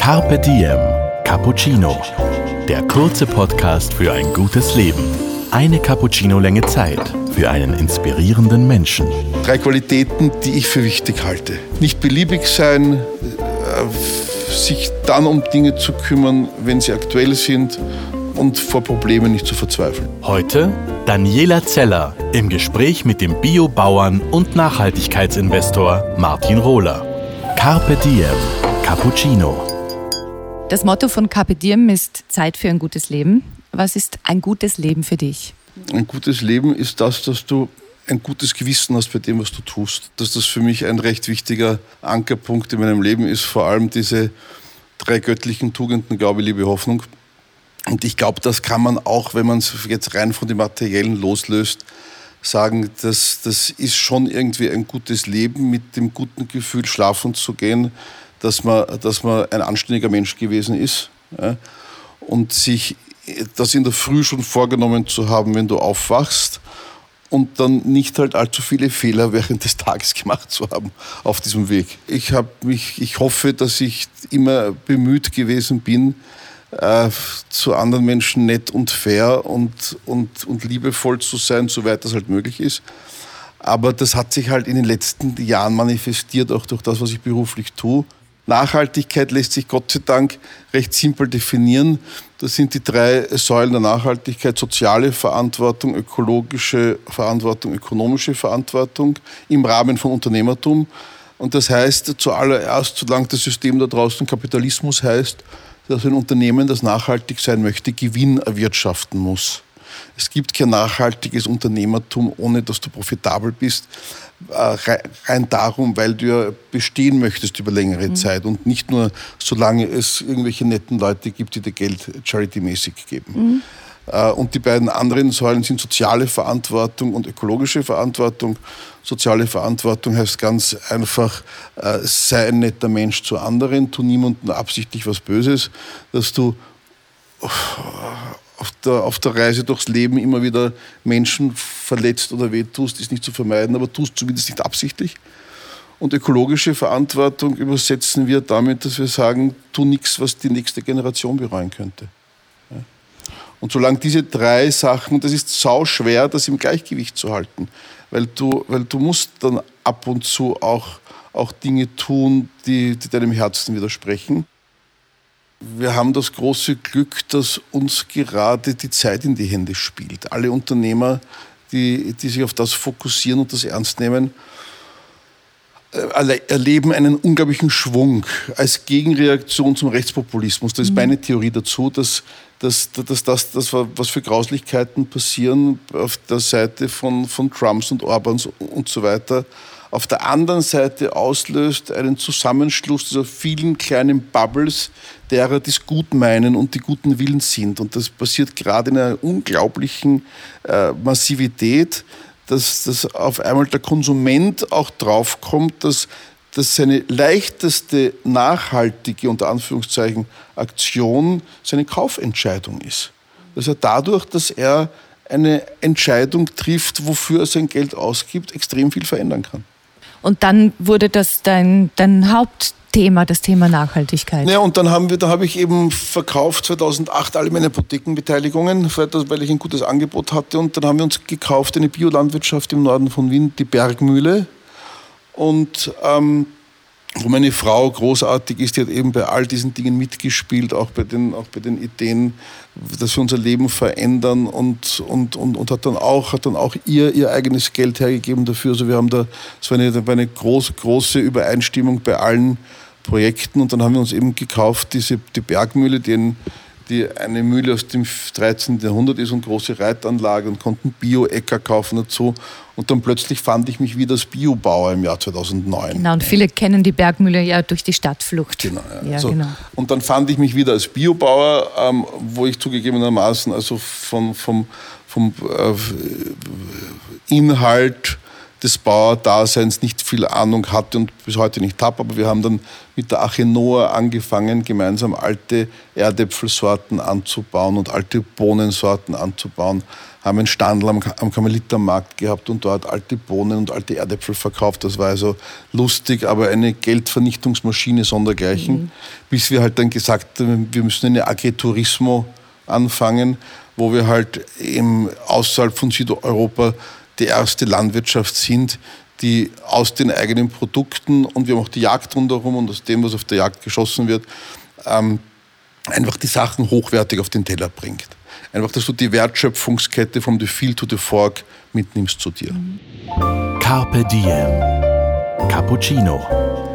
Carpe Diem Cappuccino. Der kurze Podcast für ein gutes Leben. Eine Cappuccino-Länge Zeit für einen inspirierenden Menschen. Drei Qualitäten, die ich für wichtig halte. Nicht beliebig sein, äh, sich dann um Dinge zu kümmern, wenn sie aktuell sind und vor Problemen nicht zu verzweifeln. Heute Daniela Zeller im Gespräch mit dem Biobauern und Nachhaltigkeitsinvestor Martin Rohler. Carpe Diem Cappuccino. Das Motto von Carpe Diem ist Zeit für ein gutes Leben. Was ist ein gutes Leben für dich? Ein gutes Leben ist das, dass du ein gutes Gewissen hast bei dem, was du tust. Dass das für mich ein recht wichtiger Ankerpunkt in meinem Leben ist. Vor allem diese drei göttlichen Tugenden, Glaube, Liebe, Hoffnung. Und ich glaube, das kann man auch, wenn man es jetzt rein von dem Materiellen loslöst, sagen, dass das ist schon irgendwie ein gutes Leben mit dem guten Gefühl, schlafen zu gehen, dass man, dass man ein anständiger Mensch gewesen ist ja, und sich das in der Früh schon vorgenommen zu haben, wenn du aufwachst und dann nicht halt allzu viele Fehler während des Tages gemacht zu haben auf diesem Weg. Ich habe mich, ich hoffe, dass ich immer bemüht gewesen bin, äh, zu anderen Menschen nett und fair und, und, und liebevoll zu sein, soweit das halt möglich ist. Aber das hat sich halt in den letzten Jahren manifestiert, auch durch das, was ich beruflich tue. Nachhaltigkeit lässt sich Gott sei Dank recht simpel definieren. Das sind die drei Säulen der Nachhaltigkeit, soziale Verantwortung, ökologische Verantwortung, ökonomische Verantwortung im Rahmen von Unternehmertum. Und das heißt zuallererst, solange das System da draußen Kapitalismus heißt, dass ein Unternehmen, das nachhaltig sein möchte, Gewinn erwirtschaften muss. Es gibt kein nachhaltiges Unternehmertum, ohne dass du profitabel bist. Äh, rein darum, weil du ja bestehen möchtest über längere mhm. Zeit und nicht nur, solange es irgendwelche netten Leute gibt, die dir Geld charitymäßig geben. Mhm. Äh, und die beiden anderen Säulen sind soziale Verantwortung und ökologische Verantwortung. Soziale Verantwortung heißt ganz einfach, äh, sei ein netter Mensch zu anderen, tu niemandem absichtlich was Böses, dass du auf der, auf der Reise durchs Leben immer wieder Menschen verletzt oder wehtust, ist nicht zu vermeiden, aber tust zumindest nicht absichtlich. Und ökologische Verantwortung übersetzen wir damit, dass wir sagen, tu nichts, was die nächste Generation bereuen könnte. Und solange diese drei Sachen, das ist sau schwer, das im Gleichgewicht zu halten, weil du, weil du musst dann ab und zu auch, auch Dinge tun, die, die deinem Herzen widersprechen. Wir haben das große Glück, dass uns gerade die Zeit in die Hände spielt. Alle Unternehmer, die, die sich auf das fokussieren und das ernst nehmen, äh, erleben einen unglaublichen Schwung als Gegenreaktion zum Rechtspopulismus. Das ist mhm. meine Theorie dazu, dass, dass, dass, dass das, was für Grauslichkeiten passieren auf der Seite von, von Trumps und Orbans und so weiter, auf der anderen Seite auslöst einen Zusammenschluss dieser vielen kleinen Bubbles, derer, die es gut meinen und die guten Willen sind. Und das passiert gerade in einer unglaublichen äh, Massivität, dass, dass auf einmal der Konsument auch draufkommt, dass, dass seine leichteste nachhaltige, unter Anführungszeichen, Aktion seine Kaufentscheidung ist. Dass er dadurch, dass er eine Entscheidung trifft, wofür er sein Geld ausgibt, extrem viel verändern kann. Und dann wurde das dein, dein Hauptthema, das Thema Nachhaltigkeit. Ja, und dann haben wir, da habe ich eben verkauft 2008 alle meine Apothekenbeteiligungen, weil ich ein gutes Angebot hatte. Und dann haben wir uns gekauft eine Biolandwirtschaft im Norden von Wien, die Bergmühle. Und ähm, wo meine Frau großartig ist, die hat eben bei all diesen Dingen mitgespielt, auch bei den, auch bei den Ideen, dass wir unser Leben verändern und, und, und, und hat, dann auch, hat dann auch ihr, ihr eigenes Geld hergegeben dafür. Also wir haben da, es war eine, eine große, große Übereinstimmung bei allen Projekten und dann haben wir uns eben gekauft, diese, die Bergmühle, die ein die eine Mühle aus dem 13. Jahrhundert ist und große Reitanlage und konnten Bio-Äcker kaufen dazu. Und dann plötzlich fand ich mich wieder als Biobauer im Jahr 2009. Genau, und viele kennen die Bergmühle ja durch die Stadtflucht. Genau, ja. ja so. genau. Und dann fand ich mich wieder als Biobauer, ähm, wo ich zugegebenermaßen also von, vom, vom äh, Inhalt des Bauerdaseins nicht viel Ahnung hatte und bis heute nicht habe. Aber wir haben dann mit der Achenoa angefangen, gemeinsam alte Erdäpfelsorten anzubauen und alte Bohnensorten anzubauen. Haben einen Standel am, am Karmelitermarkt gehabt und dort alte Bohnen und alte Erdäpfel verkauft. Das war also lustig, aber eine Geldvernichtungsmaschine sondergleichen. Mhm. Bis wir halt dann gesagt haben, wir müssen eine Agriturismo anfangen, wo wir halt im, außerhalb von Südeuropa die erste Landwirtschaft sind, die aus den eigenen Produkten und wir haben auch die Jagd rundherum und aus dem, was auf der Jagd geschossen wird, ähm, einfach die Sachen hochwertig auf den Teller bringt. Einfach, dass du die Wertschöpfungskette vom The Field to the Fork mitnimmst zu dir. Carpe Diem. Cappuccino.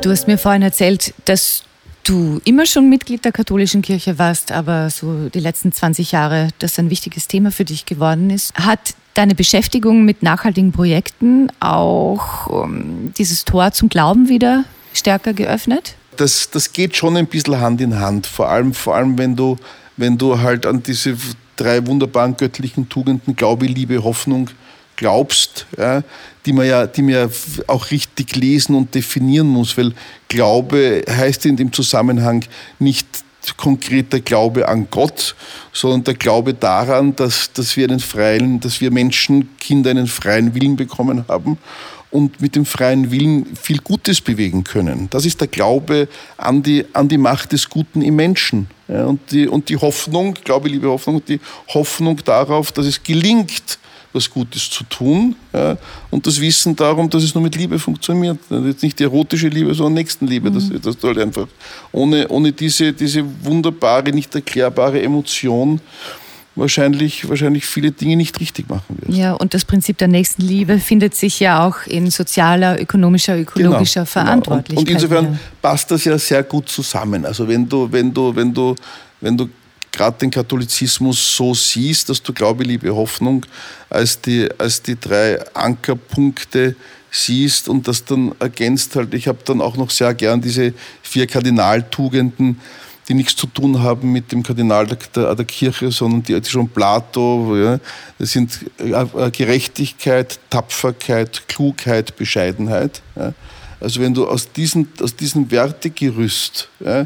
Du hast mir vorhin erzählt, dass du immer schon Mitglied der katholischen Kirche warst, aber so die letzten 20 Jahre das ein wichtiges Thema für dich geworden ist. Hat deine Beschäftigung mit nachhaltigen Projekten auch um, ähm, dieses Tor zum Glauben wieder stärker geöffnet? Das, das geht schon ein bisschen Hand in Hand. Vor allem, vor allem wenn, du, wenn du halt an diese drei wunderbaren göttlichen Tugenden Glaube, Liebe, Hoffnung glaubst, ja, die, man ja, die man auch richtig lesen und definieren muss, weil Glaube heißt in dem Zusammenhang nicht konkreter Glaube an Gott, sondern der Glaube daran, dass, dass wir einen freien, dass wir Menschen, Kinder einen freien Willen bekommen haben und mit dem freien Willen viel Gutes bewegen können. Das ist der Glaube an die, an die Macht des Guten im Menschen. Ja, und, die, und die Hoffnung, Glaube, liebe Hoffnung, die Hoffnung darauf, dass es gelingt, was Gutes zu tun. Ja, und das Wissen darum, dass es nur mit Liebe funktioniert. Jetzt nicht die erotische Liebe, sondern Nächstenliebe. Mhm. Das, das halt einfach ohne, ohne diese, diese wunderbare, nicht erklärbare Emotion wahrscheinlich, wahrscheinlich viele Dinge nicht richtig machen wirst. Ja, und das Prinzip der Nächstenliebe findet sich ja auch in sozialer, ökonomischer, ökologischer genau, Verantwortlichkeit. Genau. Und, und, insofern ja. passt das ja sehr gut zusammen. Also wenn du, wenn du, wenn du, wenn du gerade den Katholizismus so siehst, dass du Glaube, Liebe, Hoffnung als die, als die drei Ankerpunkte siehst und das dann ergänzt halt, ich habe dann auch noch sehr gern diese vier Kardinaltugenden, die nichts zu tun haben mit dem Kardinal der, der Kirche, sondern die, die schon Plato, ja, das sind äh, Gerechtigkeit, Tapferkeit, Klugheit, Bescheidenheit. Ja. Also wenn du aus, diesen, aus diesem Wertegerüst ja,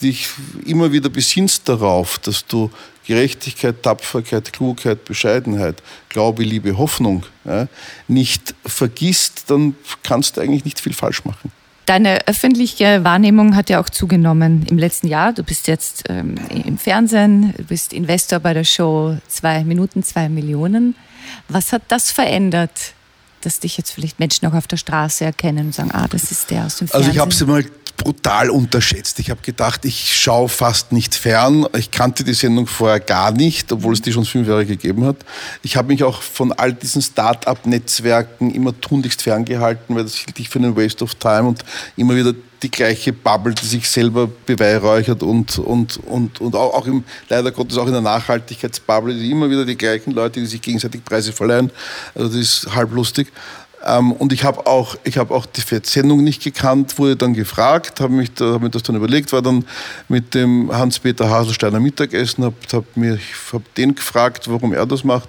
dich immer wieder besinnst darauf, dass du Gerechtigkeit, Tapferkeit, Klugheit, Bescheidenheit, Glaube, Liebe, Hoffnung ja, nicht vergisst, dann kannst du eigentlich nicht viel falsch machen. Deine öffentliche Wahrnehmung hat ja auch zugenommen im letzten Jahr. Du bist jetzt ähm, im Fernsehen, du bist Investor bei der Show Zwei Minuten, zwei Millionen. Was hat das verändert, dass dich jetzt vielleicht Menschen auch auf der Straße erkennen und sagen, ah, das ist der aus dem Fernsehen? Also ich habe sie mal brutal unterschätzt. Ich habe gedacht, ich schaue fast nicht fern. Ich kannte die Sendung vorher gar nicht, obwohl es die schon fünf Jahre gegeben hat. Ich habe mich auch von all diesen Start-up-Netzwerken immer tunlichst ferngehalten, weil das hielt ich für einen Waste of Time und immer wieder die gleiche Bubble, die sich selber beweihräuchert und, und, und, und auch, auch im, leider Gottes auch in der Nachhaltigkeitsbubble, die immer wieder die gleichen Leute, die sich gegenseitig Preise verleihen. Also das ist halb lustig. Ähm, und ich habe auch, ich hab auch die Sendung nicht gekannt, wurde dann gefragt, habe mich da, hab mir das dann überlegt, war dann mit dem Hans-Peter Haselsteiner Mittagessen, habe hab hab den gefragt, warum er das macht.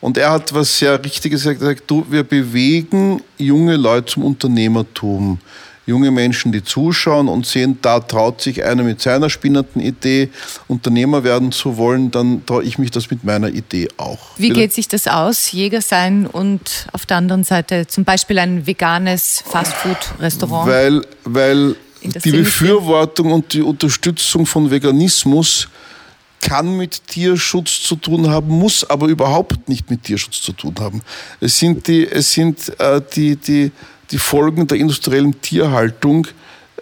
Und er hat was sehr Richtiges gesagt, du, wir bewegen junge Leute zum Unternehmertum junge Menschen, die zuschauen und sehen, da traut sich einer mit seiner spinnenden Idee, Unternehmer werden zu wollen, dann traue ich mich das mit meiner Idee auch. Wie geht sich das aus, Jäger sein und auf der anderen Seite zum Beispiel ein veganes Fastfood-Restaurant? Weil, weil die Befürwortung und die Unterstützung von Veganismus kann mit Tierschutz zu tun haben, muss aber überhaupt nicht mit Tierschutz zu tun haben. Es sind die, es sind, äh, die, die die Folgen der industriellen Tierhaltung,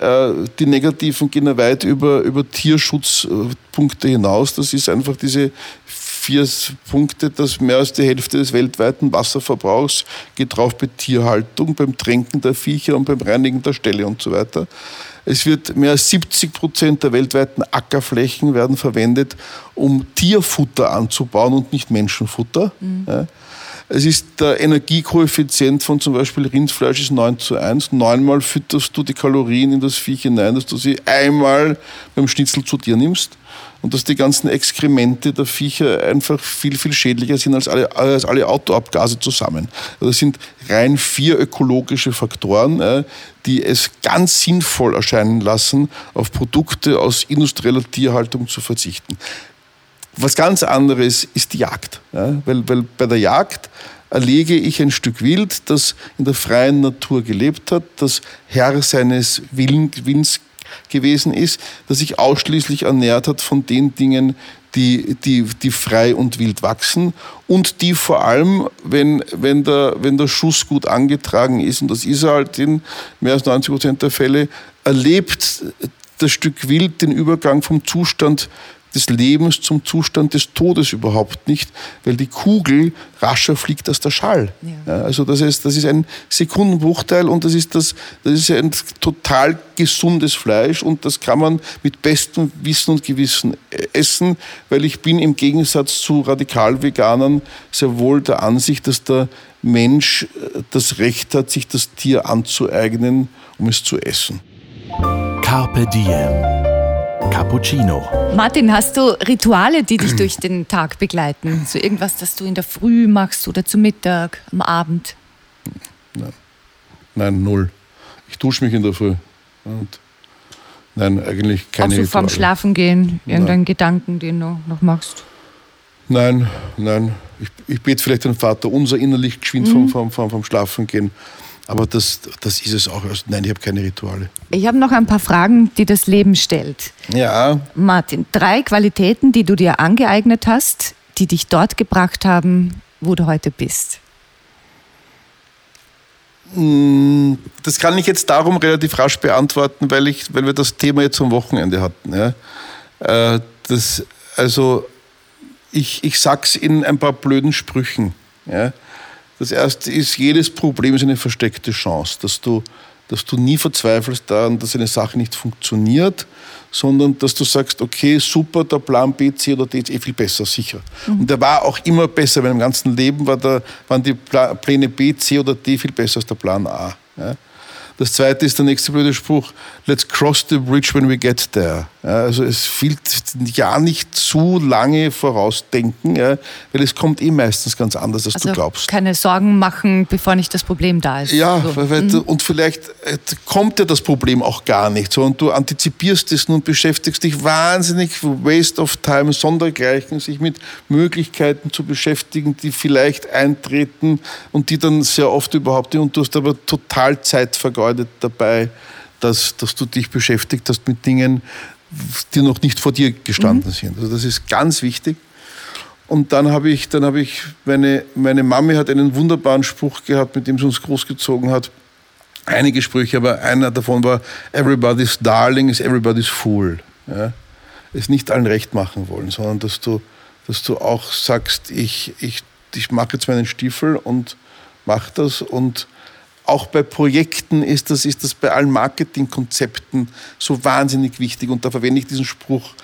äh, die negativen gehen ja weit über, über Tierschutzpunkte hinaus. Das ist einfach diese vier Punkte, dass mehr als die Hälfte des weltweiten Wasserverbrauchs geht drauf bei Tierhaltung, beim Tränken der Viecher und beim Reinigen der Ställe und so weiter. Es wird mehr als 70 Prozent der weltweiten Ackerflächen werden verwendet, um Tierfutter anzubauen und nicht Menschenfutter. Mhm. Ja. Es ist der Energiekoeffizient von zum Beispiel Rindfleisch ist 9 zu 1. Neunmal fütterst du die Kalorien in das Viech hinein, dass du sie einmal beim Schnitzel zu dir nimmst und dass die ganzen Exkremente der Viecher einfach viel, viel schädlicher sind als alle, als alle Autoabgase zusammen. Also das sind rein vier ökologische Faktoren, äh, die es ganz sinnvoll erscheinen lassen, auf Produkte aus industrieller Tierhaltung zu verzichten. Was ganz anderes ist die Jagd. Ja? Weil, weil bei der Jagd erlege ich ein Stück Wild, das in der freien Natur gelebt hat, das Herr seines Willens gewesen ist, das sich ausschließlich ernährt hat von den Dingen, die, die, die frei und wild wachsen und die vor allem, wenn, wenn, der, wenn der Schuss gut angetragen ist, und das ist er halt in mehr als 90 Prozent der Fälle, erlebt das Stück Wild den Übergang vom Zustand des Lebens zum Zustand des Todes überhaupt nicht, weil die Kugel rascher fliegt als der Schall. Ja. Ja, also das ist, das ist ein Sekundenbruchteil und das ist, das, das ist ein total gesundes Fleisch und das kann man mit bestem Wissen und Gewissen essen, weil ich bin im Gegensatz zu Radikalveganern sehr wohl der Ansicht, dass der Mensch äh, das Recht hat, sich das Tier anzueignen, um es zu essen. Carpe Diem Cappuccino. Martin, hast du Rituale, die dich durch den Tag begleiten? So irgendwas, das du in der Früh machst oder zu Mittag, am Abend? Nein, Nein null. Ich dusche mich in der Früh. Und nein, eigentlich keine Also vorm Schlafen gehen, irgendeinen Gedanken, den du noch machst? Nein, nein. Ich, ich bete vielleicht den Vater unser innerlich geschwind mhm. vom, vom, vom Schlafen gehen. Aber das, das ist es auch. Also nein, ich habe keine Rituale. Ich habe noch ein paar Fragen, die das Leben stellt. Ja. Martin, drei Qualitäten, die du dir angeeignet hast, die dich dort gebracht haben, wo du heute bist. Hm, das kann ich jetzt darum relativ rasch beantworten, weil, ich, weil wir das Thema jetzt am Wochenende hatten. Ja. Äh, das, also ich, ich sag's in ein paar blöden Sprüchen. Ja. Das erste ist, jedes Problem ist eine versteckte Chance, dass du, dass du nie verzweifelst daran, dass eine Sache nicht funktioniert, sondern dass du sagst, okay, super, der Plan B, C oder D ist eh viel besser, sicher. Mhm. Und der war auch immer besser, weil im ganzen Leben war der, waren die Pläne B, C oder D viel besser als der Plan A. Ja? Das zweite ist der nächste blöde Spruch, let's cross the bridge when we get there. Also es fehlt ja nicht zu lange vorausdenken, ja, weil es kommt eh meistens ganz anders, als also du glaubst. keine Sorgen machen, bevor nicht das Problem da ist. Ja, so. weil, mhm. und vielleicht äh, kommt ja das Problem auch gar nicht, sondern du antizipierst es und beschäftigst dich wahnsinnig, waste of time, sondergleichen, sich mit Möglichkeiten zu beschäftigen, die vielleicht eintreten und die dann sehr oft überhaupt nicht, und du hast aber total Zeit vergeudet vergeudet dabei, dass, dass du dich beschäftigt hast mit Dingen, die noch nicht vor dir gestanden mhm. sind. Also das ist ganz wichtig. Und dann habe ich, dann habe ich, meine, meine Mami hat einen wunderbaren Spruch gehabt, mit dem sie uns großgezogen hat. Einige Sprüche, aber einer davon war, everybody's darling is everybody's fool. Ja? Es nicht allen recht machen wollen, sondern dass du, dass du auch sagst, ich, ich, ich mache jetzt meinen Stiefel und mache das und auch bei Projekten ist das, ist das bei allen Marketingkonzepten so wahnsinnig wichtig. Und da verwende ich diesen Spruch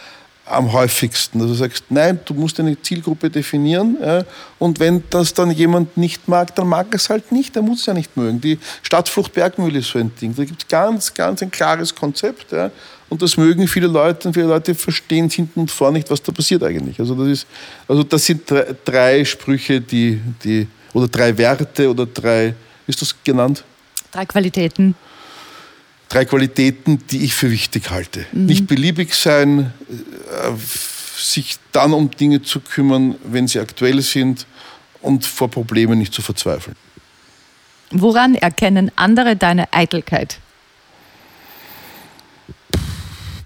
am häufigsten. Also du sagst, nein, du musst eine Zielgruppe definieren ja, und wenn das dann jemand nicht mag, dann mag es halt nicht, er muss es ja nicht mögen. Die Stadtflucht Bergmühle ist so ein Ding. Da gibt es ganz, ganz ein klares Konzept ja, und das mögen viele Leute und viele Leute verstehen hinten und vorne nicht, was da passiert eigentlich. Also das, ist, also das sind drei, drei Sprüche, die, die, oder drei Werte oder drei ist das genannt? Drei Qualitäten. Drei Qualitäten, die ich für wichtig halte. Mhm. Nicht beliebig sein, äh, sich dann um Dinge zu kümmern, wenn sie aktuell sind und vor Problemen nicht zu verzweifeln. Woran erkennen andere deine Eitelkeit?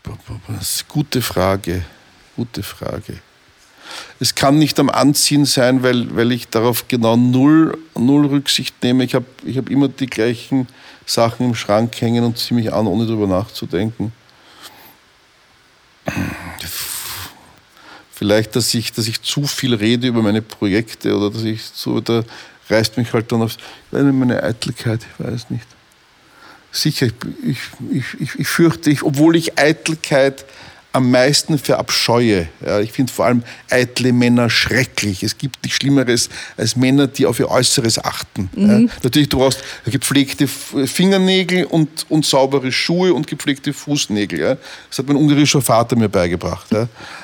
Das ist eine gute Frage. Gute Frage. Es kann nicht am Anziehen sein, weil, weil ich darauf genau null, null Rücksicht nehme. Ich habe ich hab immer die gleichen Sachen im Schrank hängen und ziehe mich an, ohne darüber nachzudenken. Vielleicht, dass ich, dass ich zu viel rede über meine Projekte oder dass ich so, da reißt mich halt dann aufs, meine Eitelkeit, ich weiß nicht. Sicher, ich, ich, ich, ich fürchte, ich, obwohl ich Eitelkeit am meisten verabscheue. Ja, ich finde vor allem eitle Männer schrecklich. Es gibt nichts Schlimmeres als Männer, die auf ihr Äußeres achten. Mhm. Ja, natürlich, du brauchst gepflegte Fingernägel und, und saubere Schuhe und gepflegte Fußnägel. Ja. Das hat mein ungarischer Vater mir beigebracht.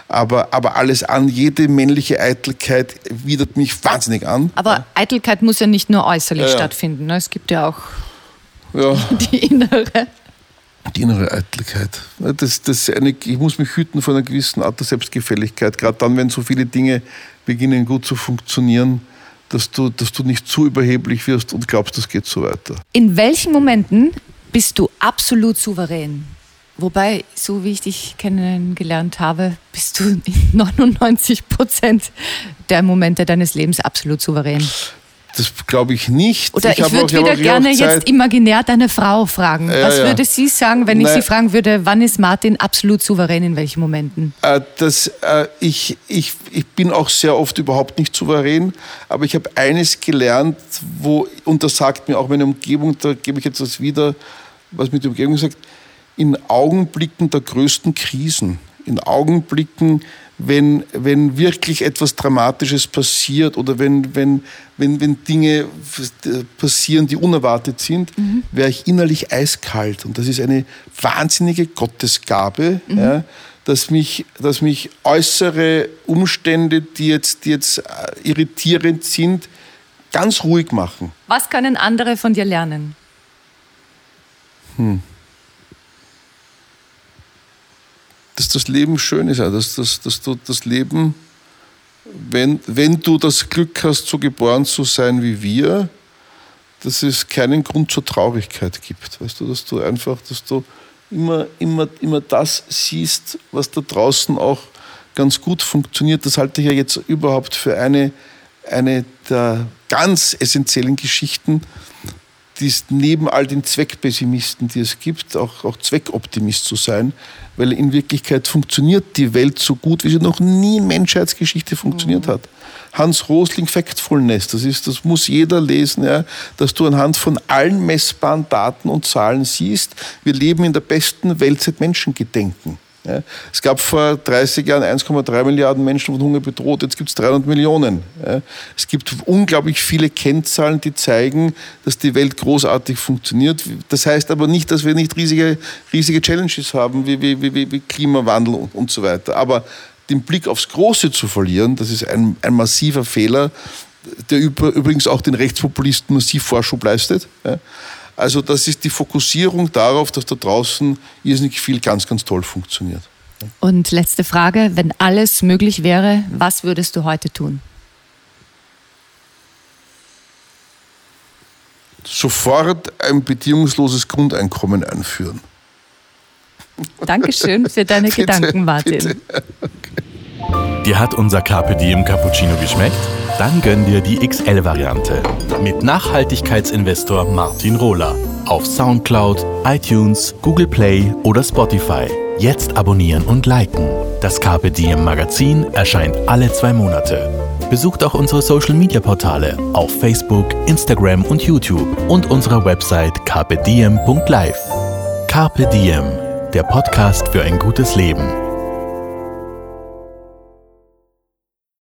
Aber, aber alles an, jede männliche Eitelkeit widert mich wahnsinnig an. Aber Eitelkeit muss ja nicht nur äußerlich stattfinden. Ne? Es gibt ja auch die innere die innere Eitelkeit. Das, das eine, ich muss mich hüten vor einer gewissen Art der Selbstgefälligkeit, gerade dann, wenn so viele Dinge beginnen gut zu funktionieren, dass du, dass du nicht zu überheblich wirst und glaubst, das geht so weiter. In welchen Momenten bist du absolut souverän? Wobei, so wie ich dich kennengelernt habe, bist du in 99 Prozent der Momente deines Lebens absolut souverän. Das glaube ich nicht. Oder ich, ich würde wieder gerne jetzt imaginär deine Frau fragen. Ja, Was ja. würde sie sagen, wenn Nein. ich sie fragen würde, wann ist Martin absolut souverän, in welchen Momenten? Äh, das, äh, ich, ich, ich bin auch sehr oft überhaupt nicht souverän, aber ich habe eines gelernt, wo, und das sagt mir auch meine Umgebung, da gebe ich jetzt das wieder, was mit der Umgebung sagt, in Augenblicken der größten Krisen, in Augenblicken, wenn, wenn wirklich etwas Dramatisches passiert oder wenn, wenn, wenn, wenn Dinge passieren, die unerwartet sind, mhm. wäre ich innerlich eiskalt. Und das ist eine wahnsinnige Gottesgabe, mhm. ja, dass, mich, dass mich äußere Umstände, die jetzt, die jetzt äh, irritierend sind, ganz ruhig machen. Was können andere von dir lernen? Hm. Dass das Leben schön ist, dass, dass, dass du das Leben, wenn, wenn du das Glück hast, so geboren zu sein wie wir, dass es keinen Grund zur Traurigkeit gibt. Weißt du, dass du einfach, dass du immer, immer, immer das siehst, was da draußen auch ganz gut funktioniert. Das halte ich ja jetzt überhaupt für eine, eine der ganz essentiellen Geschichten, die ist neben all den Zweckpessimisten, die es gibt, auch, auch Zweckoptimist zu sein, weil in Wirklichkeit funktioniert die Welt so gut, wie sie noch nie in Menschheitsgeschichte funktioniert mhm. hat. Hans Rosling Factfulness, das, ist, das muss jeder lesen, ja, dass du anhand von allen messbaren Daten und Zahlen siehst, wir leben in der besten Welt seit Menschengedenken. Ja. Es gab vor 30 Jahren 1,3 Milliarden Menschen von Hunger bedroht, jetzt gibt es 300 Millionen. Ja. Es gibt unglaublich viele Kennzahlen, die zeigen, dass die Welt großartig funktioniert. Das heißt aber nicht, dass wir nicht riesige, riesige Challenges haben, wie, wie, wie, wie Klimawandel und, und so weiter. Aber den Blick aufs Große zu verlieren, das ist ein, ein massiver Fehler, der übrigens auch den Rechtspopulisten massiv Vorschub leistet. Ja. Also das ist die Fokussierung darauf, dass da draußen irrsinnig viel ganz, ganz toll funktioniert. Und letzte Frage, wenn alles möglich wäre, was würdest du heute tun? Sofort ein bedingungsloses Grundeinkommen einführen. Dankeschön für deine bitte, Gedanken, Martin. Okay. Dir hat unser Carpe Diem Cappuccino geschmeckt? Dann gönn dir die XL-Variante mit Nachhaltigkeitsinvestor Martin Rohler auf Soundcloud, iTunes, Google Play oder Spotify. Jetzt abonnieren und liken. Das Carpe Diem Magazin erscheint alle zwei Monate. Besucht auch unsere Social Media Portale auf Facebook, Instagram und YouTube und unsere Website carpediem.live. Carpe Diem, der Podcast für ein gutes Leben